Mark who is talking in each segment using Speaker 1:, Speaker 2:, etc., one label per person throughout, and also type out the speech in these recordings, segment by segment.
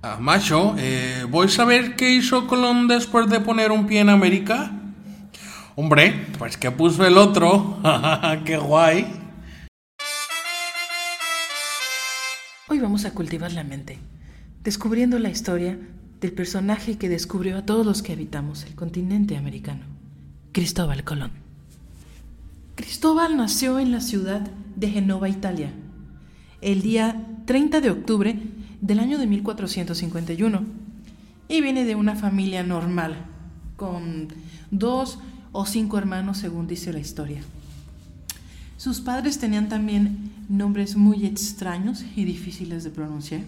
Speaker 1: Ah, macho, eh, ¿voy a saber qué hizo Colón después de poner un pie en América? Hombre, pues que puso el otro. ¡Qué guay!
Speaker 2: Hoy vamos a cultivar la mente, descubriendo la historia del personaje que descubrió a todos los que habitamos el continente americano, Cristóbal Colón. Cristóbal nació en la ciudad de Genova, Italia, el día 30 de octubre del año de 1451 y viene de una familia normal, con dos o cinco hermanos según dice la historia. Sus padres tenían también nombres muy extraños y difíciles de pronunciar.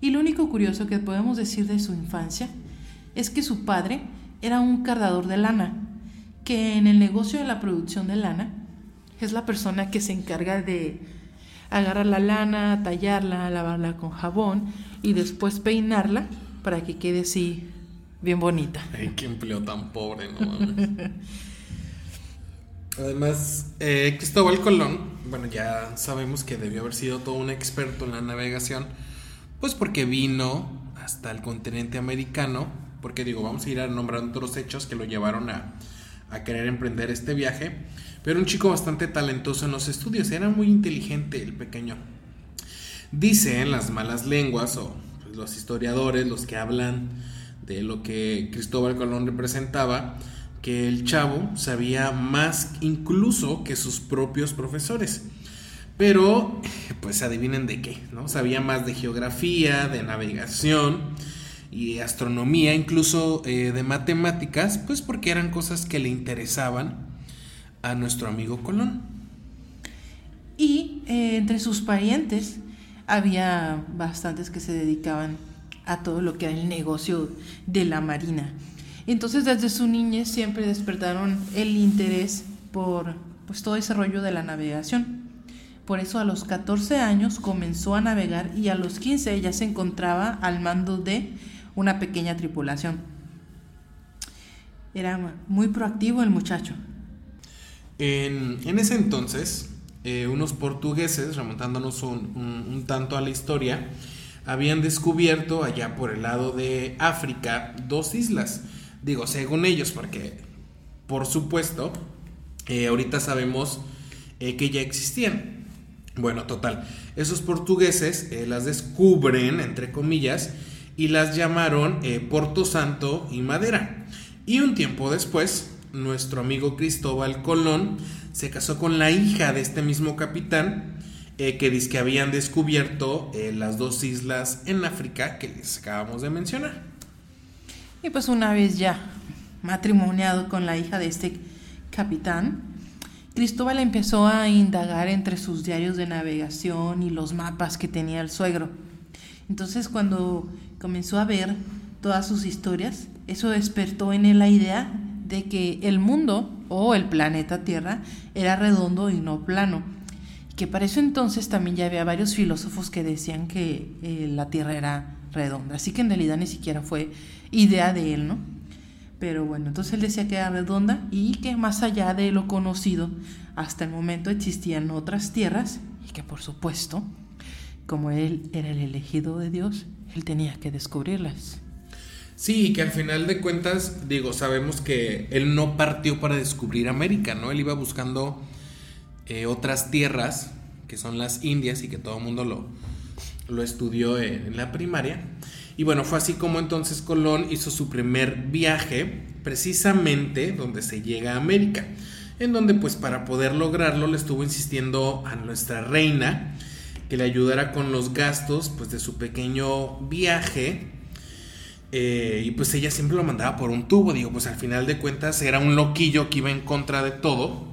Speaker 2: Y lo único curioso que podemos decir de su infancia es que su padre era un cardador de lana, que en el negocio de la producción de lana es la persona que se encarga de agarrar la lana, tallarla, lavarla con jabón y después peinarla para que quede así bien bonita.
Speaker 1: Ay, qué empleo tan pobre, no Además, eh, Cristóbal Colón, bueno, ya sabemos que debió haber sido todo un experto en la navegación, pues porque vino hasta el continente americano, porque digo, vamos a ir a nombrar otros hechos que lo llevaron a, a querer emprender este viaje, pero un chico bastante talentoso en los estudios, era muy inteligente el pequeño. Dice en las malas lenguas o pues, los historiadores, los que hablan de lo que Cristóbal Colón representaba, que el chavo sabía más incluso que sus propios profesores. Pero, pues adivinen de qué, ¿no? Sabía más de geografía, de navegación y astronomía, incluso eh, de matemáticas, pues porque eran cosas que le interesaban a nuestro amigo Colón.
Speaker 2: Y eh, entre sus parientes había bastantes que se dedicaban a todo lo que era el negocio de la marina. Entonces desde su niñez siempre despertaron el interés por pues, todo ese rollo de la navegación. Por eso a los 14 años comenzó a navegar y a los 15 ya se encontraba al mando de una pequeña tripulación. Era muy proactivo el muchacho.
Speaker 1: En, ese entonces, eh, unos portugueses, remontándonos un tanto a la historia, habían descubierto allá por el lado de África dos islas Digo, según ellos, porque por supuesto, eh, ahorita sabemos eh, que ya existían. Bueno, total, esos portugueses las descubren, entre comillas, y las llamaron Porto Santo y Madera. Y un tiempo después, nuestro amigo Cristóbal Colón se casó con la hija de este mismo capitán, que dice que habían descubierto las dos islas en África que les acabamos de mencionar.
Speaker 2: Y pues una vez ya matrimoniado con la hija de este capitán, Cristóbal empezó a indagar entre sus diarios de navegación y los mapas que tenía el suegro. Entonces cuando comenzó a ver todas sus historias, eso despertó en él la idea de que el mundo o el planeta Tierra era redondo y no plano. Que para eso entonces también ya había varios filósofos que decían que eh, la Tierra era redonda. Así que en realidad ni siquiera fue idea de él, ¿no? Pero bueno, entonces él decía que era redonda y que más allá de lo conocido, hasta el momento existían otras tierras y que por supuesto, como él era el elegido de Dios, él tenía que descubrirlas.
Speaker 1: Sí, que al final de cuentas, digo, sabemos que él no partió para descubrir América, ¿no? Él iba buscando eh, otras tierras, que son las Indias, y que todo el mundo lo, lo estudió en la primaria. Y bueno, fue así como entonces Colón hizo su primer viaje, precisamente donde se llega a América, en donde pues para poder lograrlo le estuvo insistiendo a nuestra reina que le ayudara con los gastos pues de su pequeño viaje. Eh, y pues ella siempre lo mandaba por un tubo, digo, pues al final de cuentas era un loquillo que iba en contra de todo.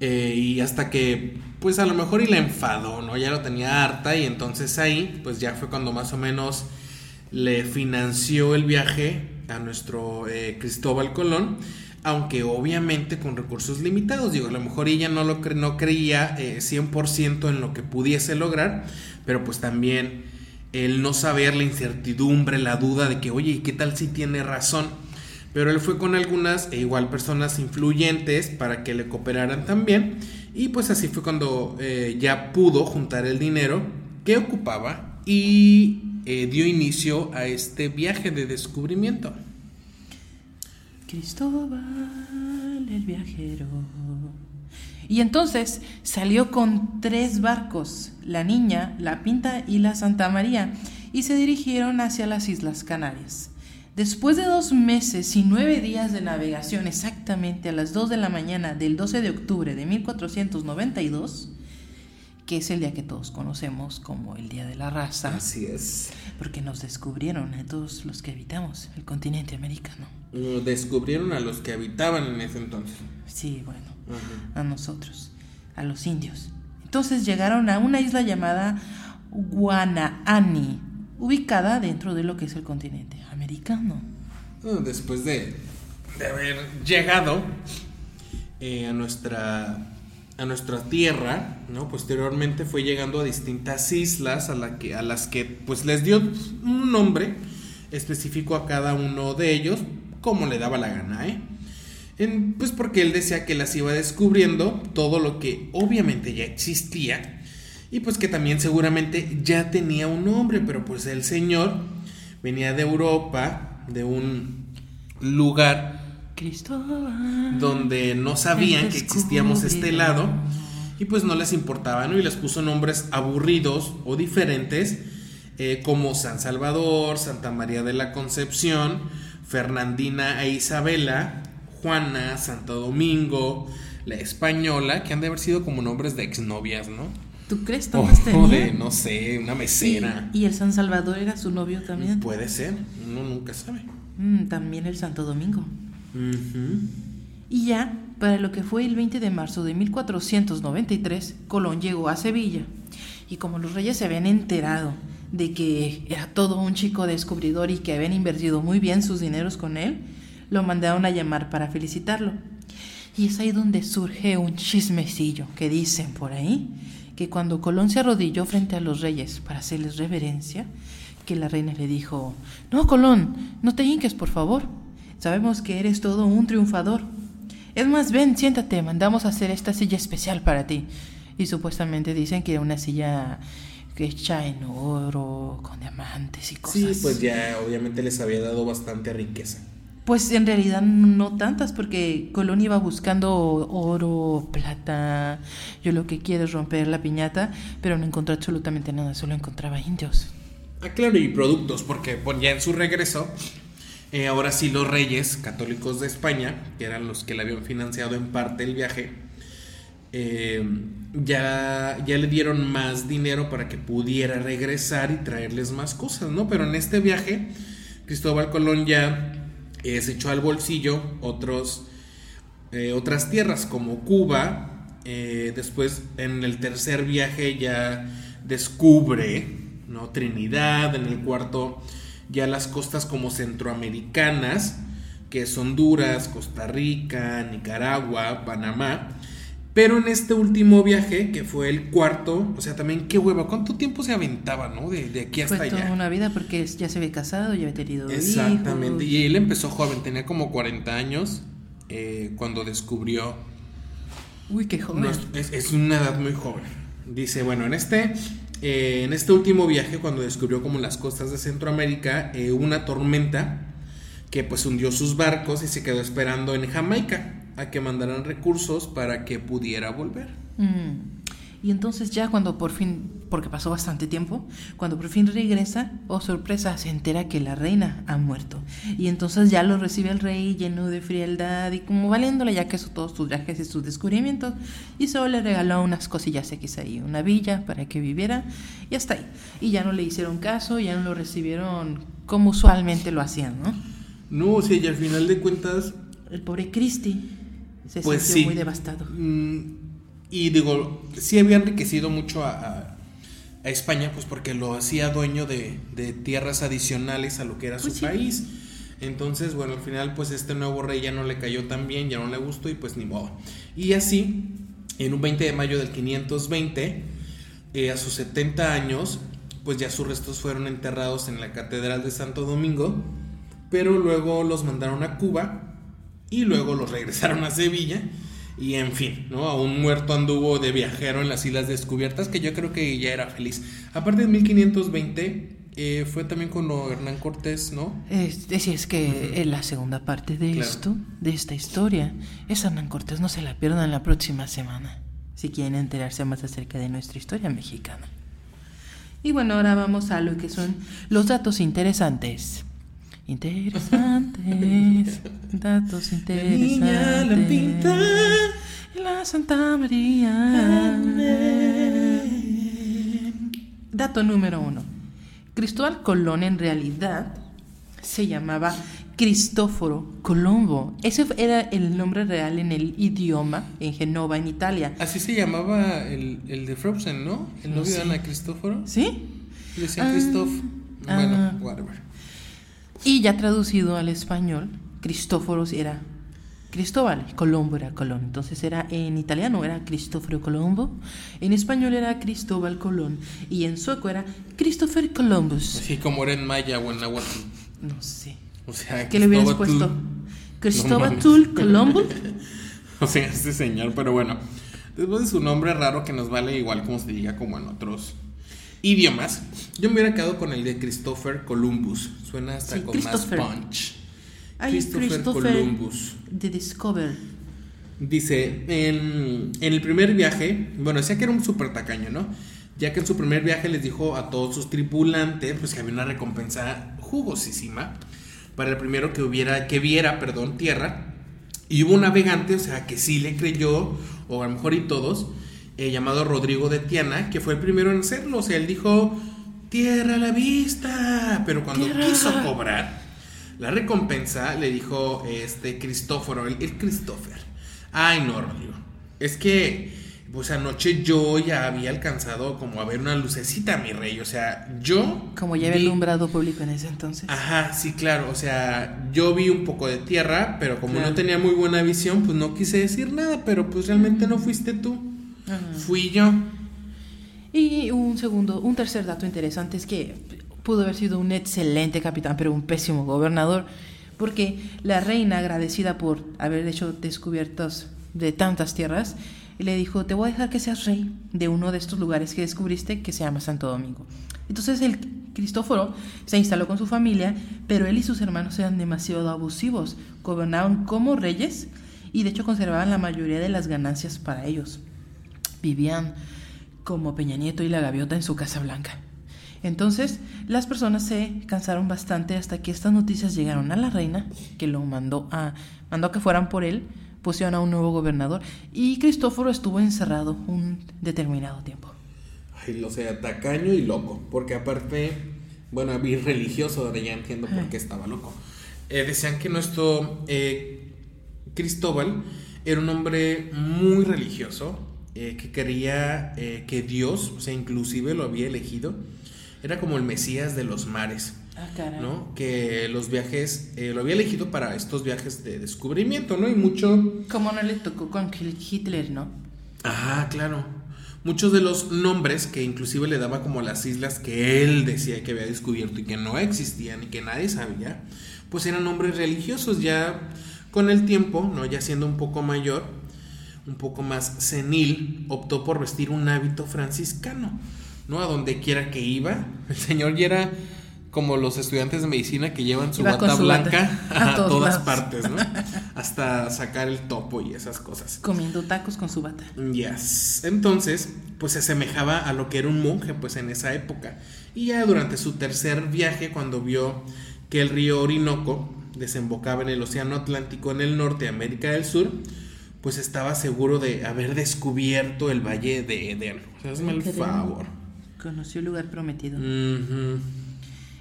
Speaker 1: Eh, y hasta que pues a lo mejor y la enfadó, ¿no? Ya lo tenía harta y entonces ahí, pues ya fue cuando más o menos le financió el viaje a nuestro eh, Cristóbal Colón, aunque obviamente con recursos limitados, digo, a lo mejor ella no, lo no creía 100% eh, en lo que pudiese lograr, pero pues también el no saber, la incertidumbre, la duda de que, oye, ¿y qué tal si tiene razón? Pero él fue con algunas e igual personas influyentes para que le cooperaran también y pues así fue cuando eh, ya pudo juntar el dinero que ocupaba y eh, dio inicio a este viaje de descubrimiento.
Speaker 2: Cristóbal el viajero. Y entonces salió con tres barcos, la Niña, la Pinta y la Santa María, y se dirigieron hacia las Islas Canarias. Después de dos meses y nueve días de navegación, exactamente a las 2 de la mañana del 12 de octubre de 1492, que es el día que todos conocemos como el Día de la Raza.
Speaker 1: Así es.
Speaker 2: Porque nos descubrieron a todos los que habitamos el continente americano.
Speaker 1: Descubrieron a los que habitaban en ese entonces.
Speaker 2: Sí, bueno, a nosotros, a los indios. Entonces llegaron a una isla llamada Guanaani, ubicada dentro de lo que es el continente americano.
Speaker 1: Después de, haber llegado eh, a nuestra a nuestra tierra, ¿no? Posteriormente fue llegando a distintas islas a, la que, a las que pues les dio un nombre específico a cada uno de ellos, como le daba la gana, ¿eh? pues porque él decía que las iba descubriendo todo lo que obviamente ya existía y pues que también seguramente ya tenía un nombre, pero pues el señor venía de Europa, de un lugar donde no sabían que existíamos este lado y pues no les importaba, ¿no? Y les puso nombres aburridos o diferentes eh, como San Salvador, Santa María de la Concepción, Fernandina e Isabela, Juana, Santo Domingo, la Española, que han de haber sido como nombres de exnovias, ¿no?
Speaker 2: ¿Tú crees? ¿Todas
Speaker 1: o, de, no sé, una mesera.
Speaker 2: ¿Y, el San Salvador era su novio también?
Speaker 1: Puede ser, uno nunca sabe.
Speaker 2: Mm, también el Santo Domingo. Y ya, para lo que fue el 20 de marzo de 1493, Colón llegó a Sevilla. Y como los reyes se habían enterado de que era todo un chico descubridor y que habían invertido muy bien sus dineros con él, lo mandaron a llamar para felicitarlo. Y es ahí donde surge un chismecillo que dicen por ahí que cuando Colón se arrodilló frente a los reyes para hacerles reverencia, que la reina le dijo, no, Colón, no te hinques, por favor. Sabemos que eres todo un triunfador. Es más, ven, siéntate, mandamos a hacer esta silla especial para ti. Y supuestamente dicen que era una silla hecha en oro, con diamantes y cosas.
Speaker 1: Sí, pues ya obviamente les había dado bastante riqueza.
Speaker 2: Pues en realidad no tantas, porque Colón iba buscando oro, plata. Yo lo que quiero es romper la piñata, pero no encontró absolutamente nada, solo encontraba indios.
Speaker 1: Ah, claro, y productos, porque ya en su regreso eh, ahora sí los reyes católicos de España, que eran los que le habían financiado en parte el viaje, eh, ya, ya le dieron más dinero para que pudiera regresar y traerles más cosas, ¿no? Pero en este viaje, Cristóbal Colón ya eh, se echó al bolsillo otros, otras tierras como Cuba. después, en el tercer viaje, ya descubre, ¿no? Trinidad, en el cuarto ya las costas como centroamericanas, que Honduras, Costa Rica, Nicaragua, Panamá. Pero en este último viaje, que fue el cuarto, o sea, también qué hueva, ¿cuánto tiempo se aventaba, no? De, aquí hasta
Speaker 2: fue
Speaker 1: toda
Speaker 2: una vida porque ya se había casado, ya había tenido
Speaker 1: Exactamente, y él empezó joven, tenía como 40 años eh, cuando descubrió...
Speaker 2: Uy, qué joven.
Speaker 1: es, es, una edad muy joven. Dice, bueno, en este eh, en este último viaje, cuando descubrió como las costas de Centroamérica, eh, una tormenta que pues hundió sus barcos y se quedó esperando en Jamaica a que mandaran recursos para que pudiera volver.
Speaker 2: Mm. Y entonces ya cuando por fin, porque pasó bastante tiempo, cuando por fin regresa, oh sorpresa, se entera que la reina ha muerto. Y entonces ya lo recibe el rey lleno de frialdad y como valiéndole ya que eso todos sus viajes y sus descubrimientos. Y solo le regaló unas cosillas X ahí, una villa para que viviera y hasta ahí. Y ya no le hicieron caso, ya no lo recibieron como usualmente lo hacían, ¿no?
Speaker 1: No, o sea, y al final de cuentas...
Speaker 2: El pobre Christie se
Speaker 1: pues
Speaker 2: sintió muy devastado.
Speaker 1: Mm, y digo, sí había enriquecido mucho a, a, España, pues porque lo hacía dueño de, de, tierras adicionales a lo que era su pues país. Entonces, bueno, al final, pues este nuevo rey ya no le cayó tan bien, ya no le gustó y pues ni modo. Y así, en un 20 de mayo del 520, eh, a sus 70 años, pues ya sus restos fueron enterrados en la Catedral de Santo Domingo, pero luego los mandaron a Cuba y luego los regresaron a Sevilla Y en fin, ¿no? A un muerto anduvo de viajero en las islas descubiertas que yo creo que ya era feliz. Aparte de 1520 eh, fue también con Hernán Cortés, ¿no?
Speaker 2: Es decir, es que en la segunda parte de esto, de esta historia, es Hernán Cortés, no se la pierdan la próxima semana, si quieren enterarse más acerca de nuestra historia mexicana. Y bueno, ahora vamos a lo que son los datos interesantes. Interesantes, datos interesantes. La niña la pinta, la Santa María. Dato número uno. Cristóbal Colón en realidad se llamaba Cristóforo Colombo. Ese era el nombre real en el idioma en Genova, en Italia.
Speaker 1: Así se llamaba el, el de Frozen, ¿no? El novio de Ana Cristóforo.
Speaker 2: ¿Sí?
Speaker 1: Le decían Christoph.
Speaker 2: Ah,
Speaker 1: bueno,
Speaker 2: ah.
Speaker 1: whatever.
Speaker 2: Y ya traducido al español, Cristóforos era Cristóbal, Colombo era Colón. Entonces era en italiano era Cristóforo Colombo, en español era Cristóbal Colón y en sueco era Christopher Columbus.
Speaker 1: Así como era en maya o en náhuatl.
Speaker 2: No sé.
Speaker 1: O sea,
Speaker 2: ¿Qué le hubieras puesto? Cristóbal
Speaker 1: No
Speaker 2: Tul Colombo.
Speaker 1: O sea, este señor, pero bueno. Después de su nombre raro que nos vale igual como se diga como en otros idiomas, yo me hubiera quedado con el de Christopher Columbus. Suena hasta
Speaker 2: Sí,
Speaker 1: con
Speaker 2: Christopher.
Speaker 1: más punch.
Speaker 2: Ay,
Speaker 1: Christopher
Speaker 2: Christopher
Speaker 1: Columbus.
Speaker 2: The Discover.
Speaker 1: Dice, en, en el primer viaje, bueno, decía que era un súper tacaño, ¿no? Ya que en su primer viaje les dijo a todos sus tripulantes, pues que había una recompensa jugosísima para el primero que hubiera, que viera, perdón, tierra. Y hubo un navegante, o sea, que sí le creyó, o a lo mejor y todos, eh, llamado Rodrigo de Tiana, que fue el primero en hacerlo. O sea, él dijo, tierra a la vista. Pero cuando
Speaker 2: Tierra.
Speaker 1: quiso cobrar la recompensa, le dijo este Cristóforo, el, el Christopher. Ay, no, Rodrigo. Es que, pues anoche yo ya había alcanzado como a ver una lucecita, mi rey. O sea, yo.
Speaker 2: Como ya había
Speaker 1: vi-
Speaker 2: alumbrado público en ese entonces.
Speaker 1: Ajá, sí, claro. O sea, yo vi un poco de tierra, pero como
Speaker 2: Claro.
Speaker 1: no tenía muy buena visión, pues no quise decir nada. Pero pues realmente no fuiste tú.
Speaker 2: Ajá.
Speaker 1: Fui yo.
Speaker 2: Y un segundo, un tercer dato interesante es que pudo haber sido un excelente capitán, pero un pésimo gobernador, porque la reina, agradecida por haber hecho descubiertos de tantas tierras, le dijo, te voy a dejar que seas rey de uno de estos lugares que descubriste que se llama Santo Domingo. Entonces el Cristóforo se instaló con su familia, pero él y sus hermanos eran demasiado abusivos, gobernaban como reyes y de hecho conservaban la mayoría de las ganancias para ellos vivían como Peña Nieto y la gaviota en su Casa Blanca. Entonces, las personas se cansaron bastante hasta que estas noticias llegaron a la reina, que lo mandó a mandó a que fueran por él, pusieron a un nuevo gobernador y Cristóforo estuvo encerrado un determinado tiempo.
Speaker 1: Ay, o sea, tacaño y loco. Porque aparte, bueno, vi religioso, ahora ya entiendo por qué estaba loco. Eh, decían que nuestro eh, Cristóbal era un hombre muy religioso, eh, que quería eh, que Dios, o sea, inclusive lo había elegido. Era como el Mesías de los mares.
Speaker 2: Ah.
Speaker 1: ¿no? Que los viajes, eh, lo había elegido para estos viajes de descubrimiento, ¿no? Y mucho,
Speaker 2: Como no le tocó con Hitler, ¿no?
Speaker 1: Ah, claro. Muchos de los nombres que inclusive le daba como las islas que él decía que había descubierto y que no existían y que nadie sabía, pues eran nombres religiosos. Ya con el tiempo, ¿no? Ya siendo un poco mayor, un poco más senil, optó por vestir un hábito franciscano, ¿no? A donde quiera que iba. El señor ya era como los estudiantes de medicina que llevan su
Speaker 2: Iba
Speaker 1: bata
Speaker 2: su bata
Speaker 1: blanca
Speaker 2: a
Speaker 1: todas
Speaker 2: lados.
Speaker 1: partes, ¿no? Hasta sacar el topo y esas cosas.
Speaker 2: Comiendo tacos con su bata.
Speaker 1: Yes. Entonces, pues se asemejaba a lo que era un monje, pues en esa época. Y ya durante su tercer viaje, cuando vio que el río Orinoco desembocaba en el Océano Atlántico en el norte de América del Sur, pues estaba seguro de haber descubierto el Valle de Edén. O sea, hazme el favor.
Speaker 2: Conoció el lugar prometido.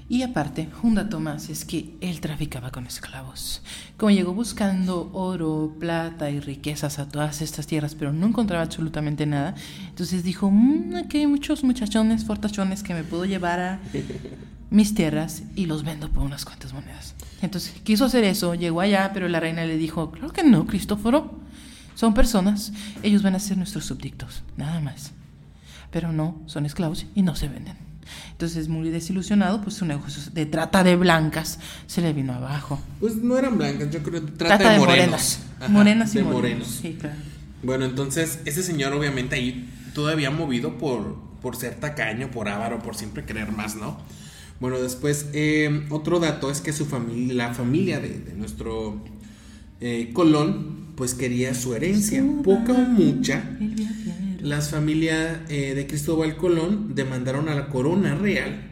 Speaker 2: Y aparte, un dato más es que él traficaba con esclavos. Como llegó buscando oro, plata y riquezas a todas estas tierras, pero no encontraba absolutamente nada, entonces dijo, "Mm, aquí hay muchos muchachones, fortachones que me puedo llevar a mis tierras y los vendo por unas cuantas monedas. Entonces quiso hacer eso, llegó allá, pero la reina le dijo, claro que no, Cristóforo, son personas, ellos van a ser nuestros súbditos, nada más. Pero no, son esclavos y no se venden. Entonces, muy desilusionado, pues su negocio de trata de blancas se le vino abajo.
Speaker 1: Pues no eran blancas, yo creo. Trata, de, morenos. Ajá,
Speaker 2: morenas y
Speaker 1: de
Speaker 2: morenos.
Speaker 1: morenos.
Speaker 2: Sí, claro.
Speaker 1: Bueno, entonces ese señor obviamente ahí todavía movido por, por ser tacaño, por avaro, por siempre querer más, ¿no? Bueno, después eh, otro dato es que su familia, la familia de, nuestro eh, Colón, pues quería su herencia, poca o mucha. Las familias eh, de Cristóbal Colón demandaron a la corona real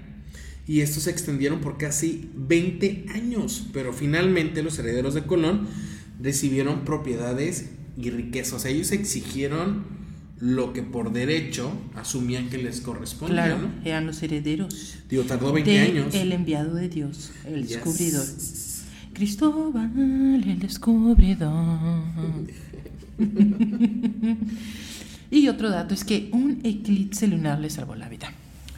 Speaker 1: y estos se extendieron por casi 20 años, pero finalmente los herederos de Colón recibieron propiedades y riquezas. O sea, ellos exigieron lo que por derecho asumían que les correspondía. Claro,
Speaker 2: eran los herederos.
Speaker 1: Digo, tardó 20 años.
Speaker 2: El enviado de Dios, el descubridor. Cristóbal, el descubridor. y otro dato es que un eclipse lunar le salvó la vida.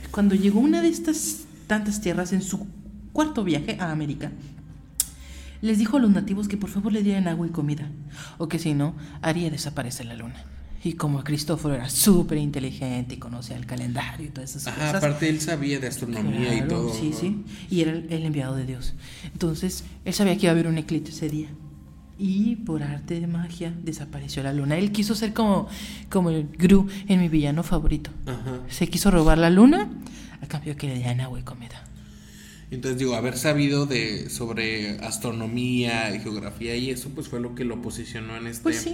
Speaker 2: Cuando llegó una de estas tantas tierras en su cuarto viaje a América, les dijo a los nativos que por favor le dieran agua y comida, o que si no, haría desaparecer la luna. Y como Cristóforo era súper inteligente y conocía el calendario y todas esas
Speaker 1: Ajá, Aparte él sabía de astronomía y todo.
Speaker 2: Sí, sí. Y era el, enviado de Dios. Entonces, él sabía que iba a haber un eclipse ese día. Y por arte de magia desapareció la luna. Él quiso ser como, como el Gru en mi villano favorito. Ajá. Se quiso robar la luna a cambio que le dieran agua y comida.
Speaker 1: Entonces digo, haber sabido de sobre astronomía y geografía y eso pues fue lo que lo posicionó en este
Speaker 2: pues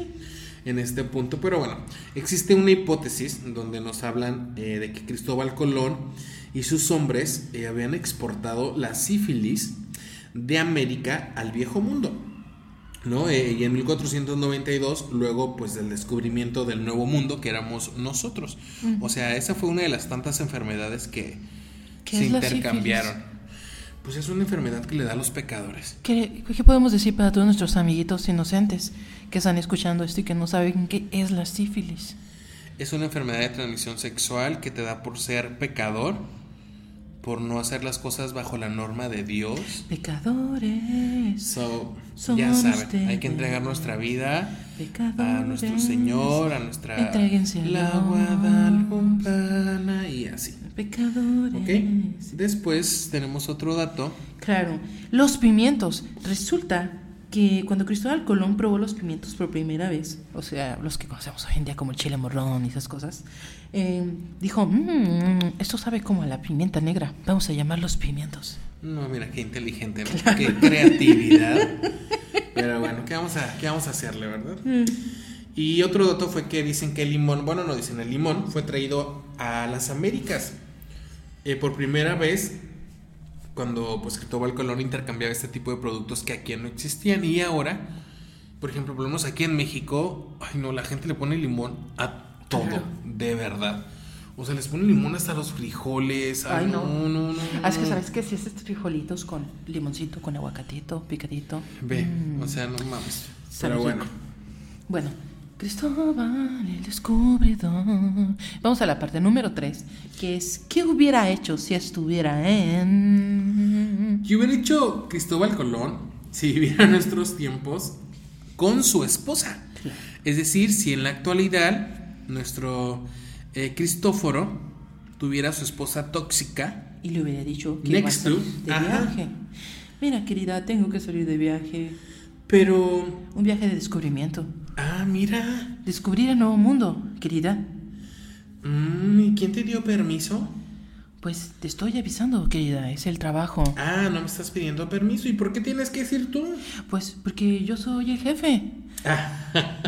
Speaker 1: en este punto. Pero bueno, existe una hipótesis donde nos hablan eh, de que Cristóbal Colón y sus hombres eh, habían exportado la sífilis de América al viejo mundo. ¿no? Eh, y en 1492, luego pues del descubrimiento del nuevo mundo que éramos nosotros. O sea, esa fue una de las tantas enfermedades que se intercambiaron. Pues es una enfermedad que le da a los pecadores.
Speaker 2: ¿Qué, podemos decir para todos nuestros amiguitos inocentes que están escuchando esto y que no saben qué es la sífilis?
Speaker 1: Es una enfermedad de transmisión sexual que te da por ser pecador, por no hacer las cosas bajo la norma de Dios.
Speaker 2: Pecadores.
Speaker 1: So, ya saben, hay que entregar nuestra vida a nuestro Señor, a nuestra
Speaker 2: Entréguense
Speaker 1: la Guadalupana y así.
Speaker 2: Pecadores.
Speaker 1: Okay. Después tenemos otro dato.
Speaker 2: Claro, los pimientos. Resulta que cuando Cristóbal Colón probó los pimientos por primera vez, o sea, los que conocemos hoy en día como el chile morrón y esas cosas, eh, dijo, mmm, esto sabe como a la pimienta negra, vamos a llamarlos pimientos.
Speaker 1: No, mira, qué inteligente, qué creatividad. Pero bueno, ¿qué vamos a, qué vamos a hacerle, verdad? Mm. Y otro dato fue que dicen que el limón, bueno, no dicen, el limón fue traído a las Américas. Eh, por primera vez cuando pues Cristóbal Colón intercambiaba este tipo de productos que aquí no existían y ahora, por ejemplo, vemos aquí en México, ay no, la gente le pone limón a todo, de verdad. O sea, les pone limón hasta los frijoles. Ay, no. No, no, no.
Speaker 2: Ah, es que sabes que si es estos frijolitos con limoncito, con aguacatito, picadito.
Speaker 1: Ve, mm. o sea, no mames. Pero bueno.
Speaker 2: Bueno, Cristóbal, el descubridor. Vamos a la parte número 3, que es ¿qué hubiera hecho si estuviera en...
Speaker 1: ¿Qué hubiera hecho Cristóbal Colón si viviera nuestros tiempos con su esposa? Es decir, si en la actualidad nuestro eh, Cristóforo tuviera su esposa tóxica
Speaker 2: y le hubiera dicho que iba a de viaje. Mira, querida, tengo que salir de viaje.
Speaker 1: Pero...
Speaker 2: Un viaje de descubrimiento.
Speaker 1: Ah, mira.
Speaker 2: Descubrir el nuevo mundo, querida.
Speaker 1: Mm, ¿Y quién te dio permiso?
Speaker 2: Pues te estoy avisando, querida, es el trabajo.
Speaker 1: Ah, no me estás pidiendo permiso. ¿Y por qué tienes que decir tú?
Speaker 2: Pues porque yo soy el jefe.
Speaker 1: Ah.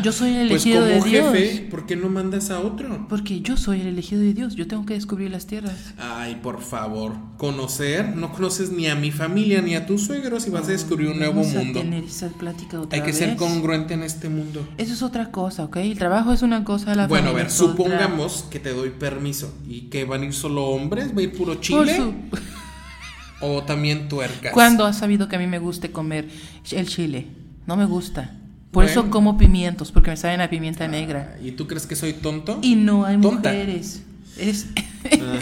Speaker 2: Yo soy el pues elegido de Dios. jefe,
Speaker 1: ¿por qué no mandas a otro?
Speaker 2: Porque yo soy el elegido de Dios. Yo tengo que descubrir las tierras.
Speaker 1: Ay, por favor. ¿Conocer? No conoces ni a mi familia ni a tus suegros y vas a descubrir un nuevo mundo. Hay que ser congruente en este mundo.
Speaker 2: Eso es otra cosa, ¿ok? El trabajo es una cosa, la
Speaker 1: Bueno, a ver, supongamos que te doy permiso y que van a ir solo hombres, va a ir puro chile. O también tuercas.
Speaker 2: ¿Cuándo has sabido que a mí me guste comer el chile? No me gusta. Por eso como pimientos, porque me saben a pimienta negra.
Speaker 1: ¿Y tú crees que soy tonto?
Speaker 2: Y no hay mujeres. Es...
Speaker 1: Ah,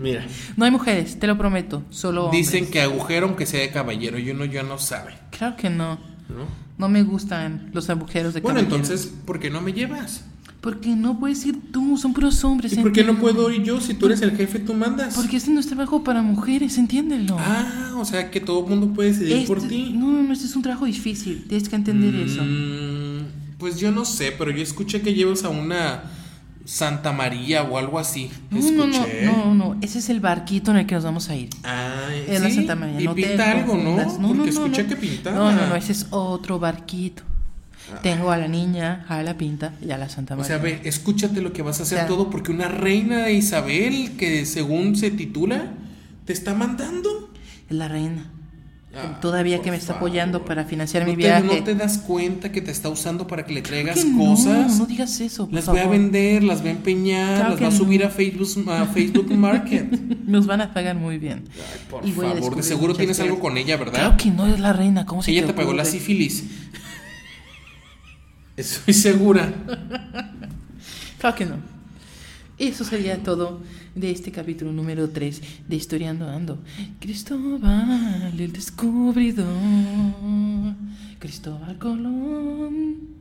Speaker 1: mira.
Speaker 2: No hay mujeres, te lo prometo. Solo
Speaker 1: Dicen que agujero aunque sea de caballero y uno ya no sabe.
Speaker 2: Claro que no. No, no me gustan los agujeros de
Speaker 1: caballero. Bueno, entonces, ¿por qué no me llevas?
Speaker 2: Porque no puedes ir tú, son puros hombres.
Speaker 1: ¿Y por qué no puedo ir yo? Si tú eres el jefe, tú mandas.
Speaker 2: Porque este no es trabajo para mujeres, entiéndelo.
Speaker 1: Ah, o sea que todo el mundo puede decidir por
Speaker 2: este,
Speaker 1: ti.
Speaker 2: No, no, este es un trabajo difícil, tienes que entender eso.
Speaker 1: Mm, Pues yo no sé, pero yo escuché que llevas a una Santa María o algo así.
Speaker 2: No, no,
Speaker 1: Escuché.
Speaker 2: no, no, no, ese es el barquito en el que nos vamos a ir.
Speaker 1: Ay,
Speaker 2: Es la
Speaker 1: sí,
Speaker 2: Santa María.
Speaker 1: Y
Speaker 2: no te
Speaker 1: pinta algo, ¿no?
Speaker 2: confundas.
Speaker 1: Porque escuché que pintaba.
Speaker 2: No, no, no, ese es otro barquito. Tengo a la niña, a la pinta y a la Santa
Speaker 1: O
Speaker 2: María.
Speaker 1: sea, ve, escúchate lo que vas a hacer
Speaker 2: O sea-
Speaker 1: todo porque una reina Isabel, que según se titula, te está mandando.
Speaker 2: Es la reina.
Speaker 1: Ay,
Speaker 2: Todavía que me está
Speaker 1: favor.
Speaker 2: apoyando para financiar
Speaker 1: ¿No
Speaker 2: mi
Speaker 1: te-
Speaker 2: viaje.
Speaker 1: ¿No te das cuenta que te está usando para que le traigas
Speaker 2: Que no,
Speaker 1: cosas?
Speaker 2: No, digas eso. por
Speaker 1: las voy a vender, las voy a empeñar,
Speaker 2: Claro
Speaker 1: las va a subir
Speaker 2: no.
Speaker 1: a Facebook, a Facebook Market.
Speaker 2: Nos van a pagar muy bien.
Speaker 1: Ay, por
Speaker 2: Y voy a
Speaker 1: favor, de seguro tienes algo
Speaker 2: cosas.
Speaker 1: con ella, ¿verdad?
Speaker 2: Claro que no es la reina. ¿Cómo se
Speaker 1: ella
Speaker 2: te
Speaker 1: te pagó la sífilis. Estoy segura.
Speaker 2: Claro que no. Eso sería todo de este capítulo número 3 de Historiando Ando. Cristóbal, el descubridor. Cristóbal Colón.